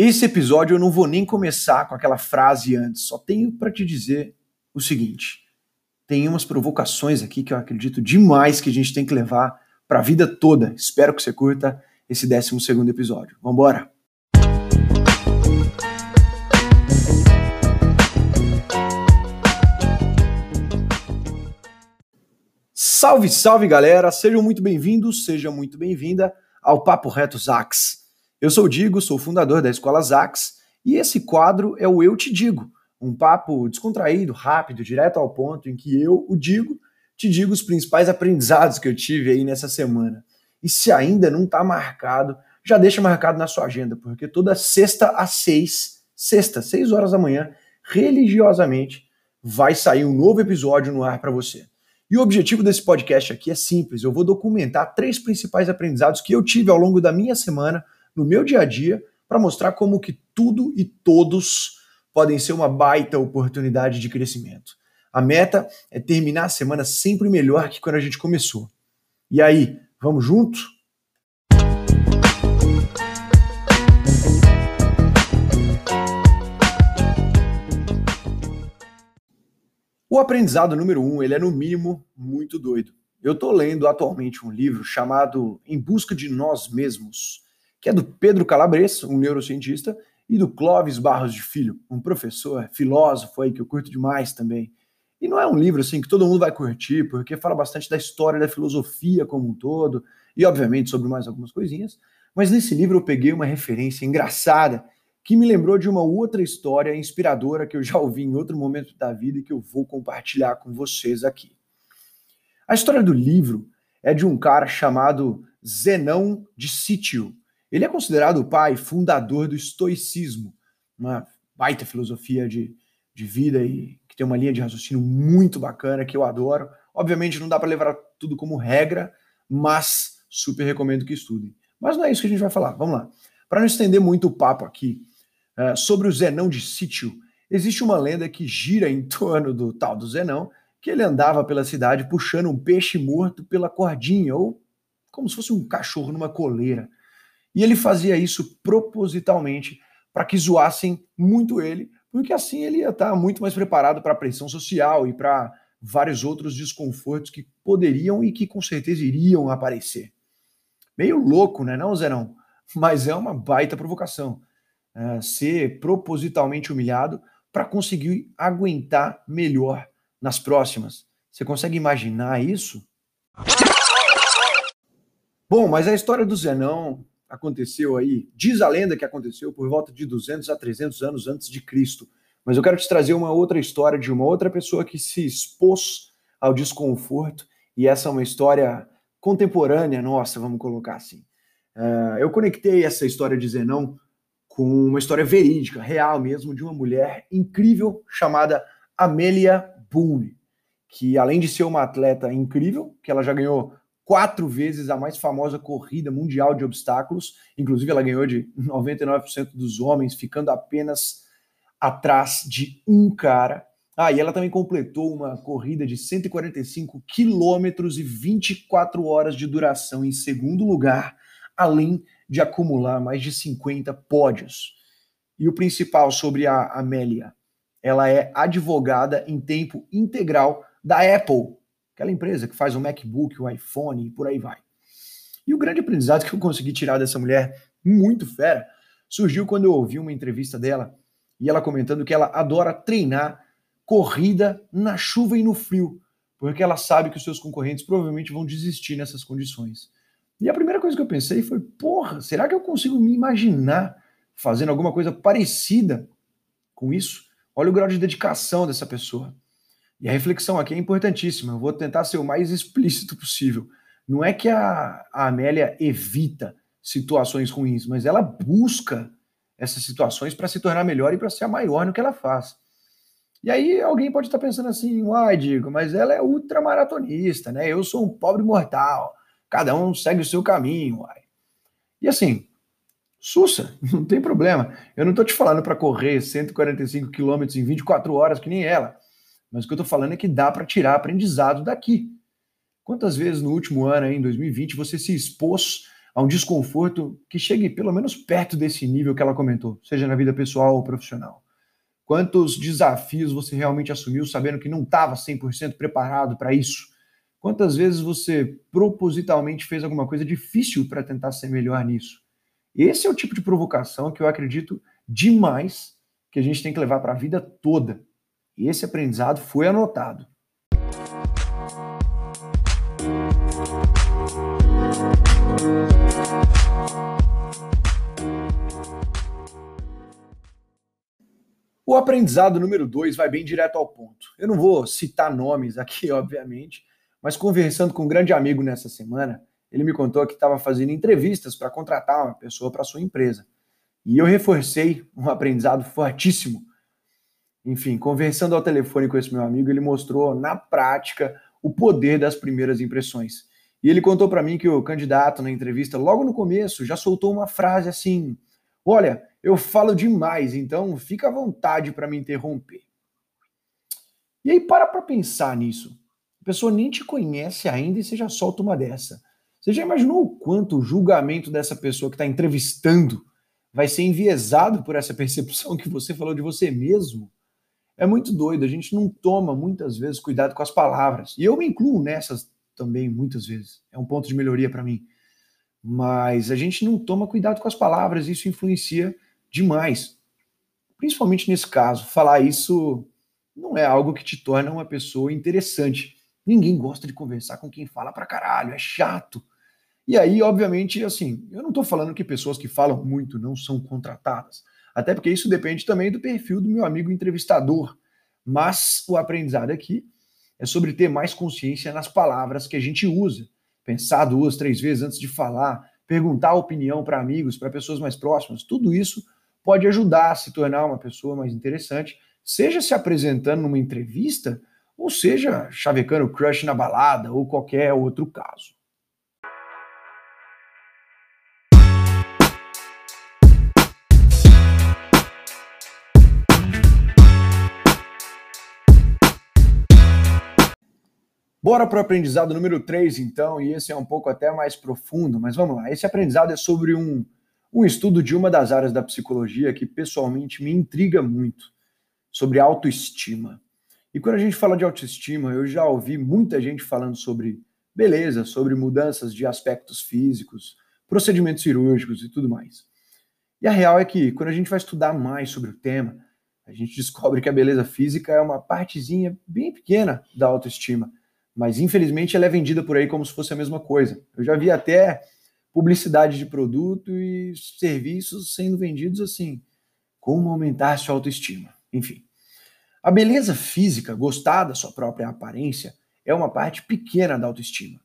Esse episódio eu não vou nem começar com aquela frase antes, só tenho para te dizer o seguinte: tem umas provocações aqui que eu acredito demais que a gente tem que levar para a vida toda. Espero que você curta esse 12 segundo episódio. Vamos embora. Salve, salve galera! Sejam muito bem-vindos, seja muito bem-vinda ao Papo Reto Zax. Eu sou o Digo, sou fundador da Escola Zax e esse quadro é o Eu Te Digo, um papo descontraído, rápido, direto ao ponto, em que eu, o Digo, te digo os principais aprendizados que eu tive aí nessa semana. E se ainda não está marcado, já deixa marcado na sua agenda, porque toda sexta às seis, sexta, seis horas da manhã, religiosamente, vai sair um novo episódio no ar para você. E o objetivo desse podcast aqui é simples: eu vou documentar três principais aprendizados que eu tive ao longo da minha semana, no meu dia a dia, para mostrar como que tudo e todos podem ser uma baita oportunidade de crescimento. A meta é terminar a semana sempre melhor que quando a gente começou. E aí, vamos junto? O aprendizado número um, ele é no mínimo muito doido. Eu estou lendo atualmente um livro chamado Em Busca de Nós Mesmos, que é do Pedro Calabres, um neurocientista, e do Clóvis Barros de Filho, um professor, filósofo aí que eu curto demais também. E não é um livro assim que todo mundo vai curtir, porque fala bastante da história da filosofia como um todo, e obviamente sobre mais algumas coisinhas, mas nesse livro eu peguei uma referência engraçada que me lembrou de uma outra história inspiradora que eu já ouvi em outro momento da vida e que eu vou compartilhar com vocês aqui. A história do livro é de um cara chamado Zenão de Sítio. Ele é considerado o pai fundador do estoicismo, uma baita filosofia de, de vida e que tem uma linha de raciocínio muito bacana que eu adoro. Obviamente não dá para levar tudo como regra, mas super recomendo que estudem. Mas não é isso que a gente vai falar. Vamos lá. Para não estender muito o papo aqui, Uh, sobre o Zenão de Sítio, existe uma lenda que gira em torno do tal do Zenão, que ele andava pela cidade puxando um peixe morto pela cordinha, ou como se fosse um cachorro numa coleira. E ele fazia isso propositalmente para que zoassem muito ele, porque assim ele ia estar muito mais preparado para a pressão social e para vários outros desconfortos que poderiam e que com certeza iriam aparecer. Meio louco, né, não, Zenão? Mas é uma baita provocação uh, ser propositalmente humilhado para conseguir aguentar melhor nas próximas. Você consegue imaginar isso? Bom, mas a história do Zenão aconteceu aí, diz a lenda que aconteceu por volta de 200 a 300 anos antes de Cristo. Mas eu quero te trazer uma outra história de uma outra pessoa que se expôs ao desconforto, e essa é uma história contemporânea nossa, vamos colocar assim. Uh, eu conectei essa história de Zenão com uma história verídica, real mesmo, de uma mulher incrível chamada Amelia Boone, que além de ser uma atleta incrível, que ela já ganhou quatro vezes a mais famosa corrida mundial de obstáculos, inclusive ela ganhou de 99% dos homens, ficando apenas atrás de um cara. Ah, e ela também completou uma corrida de 145 quilômetros e 24 horas de duração em segundo lugar, além de acumular mais de 50 pódios. E o principal sobre a Amélia, ela é advogada em tempo integral da Apple, aquela empresa que faz o MacBook, o iPhone e por aí vai. E o grande aprendizado que eu consegui tirar dessa mulher muito fera surgiu quando eu ouvi uma entrevista dela e ela comentando que ela adora treinar corrida na chuva e no frio, porque ela sabe que os seus concorrentes provavelmente vão desistir nessas condições. E a primeira coisa que eu pensei foi: porra, será que eu consigo me imaginar fazendo alguma coisa parecida com isso? Olha o grau de dedicação dessa pessoa. E a reflexão aqui é importantíssima. Eu vou tentar ser o mais explícito possível. Não é que a, a Amélia evita situações ruins, mas ela busca essas situações para se tornar melhor e para ser a maior no que ela faz. E aí alguém pode estar pensando assim, uai, digo, mas ela é ultramaratonista, né? Eu sou um pobre mortal. Cada um segue o seu caminho. Uai. E assim, sussa, não tem problema. Eu não estou te falando para correr 145 quilômetros em 24 horas, que nem ela. Mas o que eu estou falando é que dá para tirar aprendizado daqui. Quantas vezes no último ano, em 2020, você se expôs a um desconforto que chegue pelo menos perto desse nível que ela comentou, seja na vida pessoal ou profissional? Quantos desafios você realmente assumiu sabendo que não estava 100% preparado para isso? Quantas vezes você propositalmente fez alguma coisa difícil para tentar ser melhor nisso? Esse é o tipo de provocação que eu acredito demais que a gente tem que levar para a vida toda. E esse aprendizado foi anotado. O aprendizado número dois vai bem direto ao ponto. Eu não vou citar nomes aqui, obviamente, mas conversando com um grande amigo nessa semana, ele me contou que estava fazendo entrevistas para contratar uma pessoa para sua empresa. E eu reforcei um aprendizado fortíssimo. Enfim, conversando ao telefone com esse meu amigo, ele mostrou na prática o poder das primeiras impressões. E ele contou para mim que o candidato na entrevista, logo no começo, já soltou uma frase assim: Olha, eu falo demais, então fica à vontade para me interromper. E aí para para pensar nisso. A pessoa nem te conhece ainda e você já solta uma dessa. Você já imaginou o quanto o julgamento dessa pessoa que está entrevistando vai ser enviesado por essa percepção que você falou de você mesmo? É muito doido, a gente não toma muitas vezes cuidado com as palavras. E eu me incluo nessas também muitas vezes. É um ponto de melhoria para mim. Mas a gente não toma cuidado com as palavras, isso influencia demais. Principalmente nesse caso, falar isso não é algo que te torna uma pessoa interessante. Ninguém gosta de conversar com quem fala pra caralho, é chato. E aí, obviamente, assim, eu não estou falando que pessoas que falam muito não são contratadas, até porque isso depende também do perfil do meu amigo entrevistador. Mas o aprendizado aqui é sobre ter mais consciência nas palavras que a gente usa. Pensar duas, três vezes antes de falar, perguntar opinião para amigos, para pessoas mais próximas, tudo isso pode ajudar a se tornar uma pessoa mais interessante, seja se apresentando numa entrevista, ou seja, chavecando crush na balada ou qualquer outro caso. Bora para o aprendizado número 3, então, e esse é um pouco até mais profundo, mas vamos lá. Esse aprendizado é sobre um, um estudo de uma das áreas da psicologia que pessoalmente me intriga muito, sobre autoestima. E quando a gente fala de autoestima, eu já ouvi muita gente falando sobre beleza, sobre mudanças de aspectos físicos, procedimentos cirúrgicos e tudo mais. E a real é que quando a gente vai estudar mais sobre o tema, a gente descobre que a beleza física é uma partezinha bem pequena da autoestima mas infelizmente ela é vendida por aí como se fosse a mesma coisa. Eu já vi até publicidade de produto e serviços sendo vendidos assim, como aumentar sua autoestima. Enfim, a beleza física, gostar da sua própria aparência, é uma parte pequena da autoestima.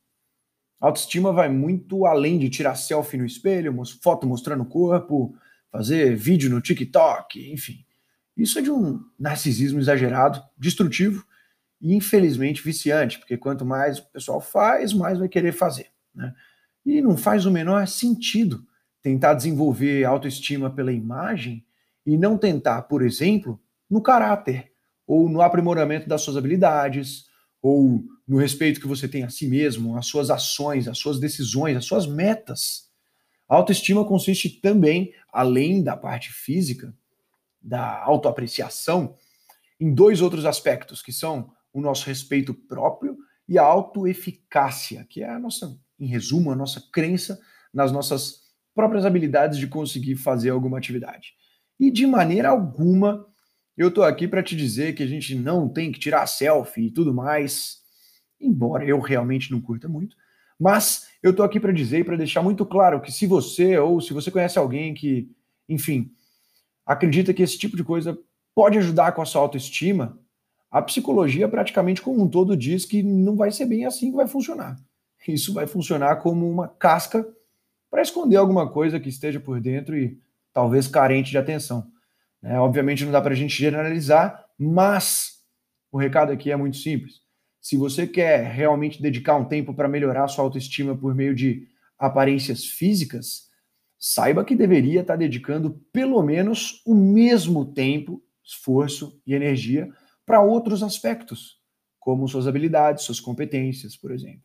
A autoestima vai muito além de tirar selfie no espelho, foto mostrando o corpo, fazer vídeo no TikTok, enfim. Isso é de um narcisismo exagerado, destrutivo infelizmente viciante, porque quanto mais o pessoal faz, mais vai querer fazer. Né? E não faz o menor sentido tentar desenvolver autoestima pela imagem e não tentar, por exemplo, no caráter, ou no aprimoramento das suas habilidades, ou no respeito que você tem a si mesmo, as suas ações, as suas decisões, as suas metas. A autoestima consiste também, além da parte física, da autoapreciação, em dois outros aspectos, que são o nosso respeito próprio e a autoeficácia, que é a nossa, em resumo, a nossa crença nas nossas próprias habilidades de conseguir fazer alguma atividade. E de maneira alguma eu estou aqui para te dizer que a gente não tem que tirar selfie e tudo mais, embora eu realmente não curta muito. Mas eu estou aqui para dizer e para deixar muito claro que se você ou se você conhece alguém que, enfim, acredita que esse tipo de coisa pode ajudar com a sua autoestima, a psicologia praticamente como um todo diz que não vai ser bem assim que vai funcionar. Isso vai funcionar como uma casca para esconder alguma coisa que esteja por dentro e talvez carente de atenção. É, obviamente não dá para a gente generalizar, mas o recado aqui é muito simples. Se você quer realmente dedicar um tempo para melhorar sua autoestima por meio de aparências físicas, saiba que deveria estar dedicando pelo menos o mesmo tempo, esforço e energia para outros aspectos, como suas habilidades, suas competências, por exemplo.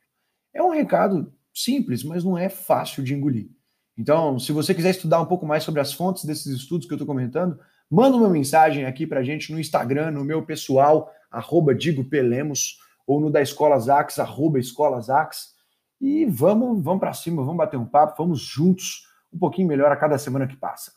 É um recado simples, mas não é fácil de engolir. Então, se você quiser estudar um pouco mais sobre as fontes desses estudos que eu estou comentando, manda uma mensagem aqui para a gente no Instagram, no meu pessoal, arroba Digo Pelemos, ou no da Escola Zax, arroba Escola Zax. E vamos, vamos para cima, vamos bater um papo, vamos juntos um pouquinho melhor a cada semana que passa.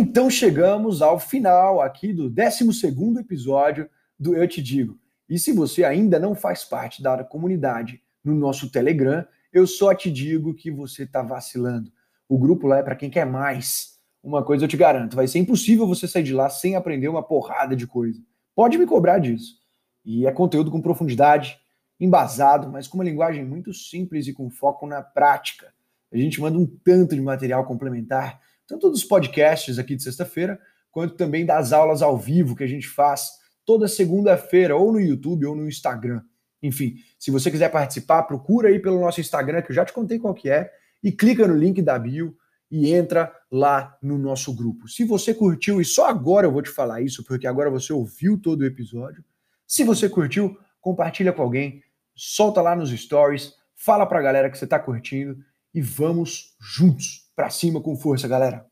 Então chegamos ao final aqui do 12 episódio do Eu Te Digo. E se você ainda não faz parte da comunidade no nosso Telegram, eu só te digo que você está vacilando. O grupo lá é para quem quer mais. Uma coisa eu te garanto, vai ser impossível você sair de lá sem aprender uma porrada de coisa. Pode me cobrar disso. E é conteúdo com profundidade, embasado, mas com uma linguagem muito simples e com foco na prática. A gente manda um tanto de material complementar tanto dos podcasts aqui de sexta-feira, quanto também das aulas ao vivo que a gente faz toda segunda-feira, ou no YouTube ou no Instagram. Enfim, se você quiser participar, procura aí pelo nosso Instagram, que eu já te contei qual que é, e clica no link da bio e entra lá no nosso grupo. Se você curtiu, e só agora eu vou te falar isso, porque agora você ouviu todo o episódio. Se você curtiu, compartilha com alguém, solta lá nos stories, fala pra galera que você tá curtindo e vamos juntos para cima com força, galera.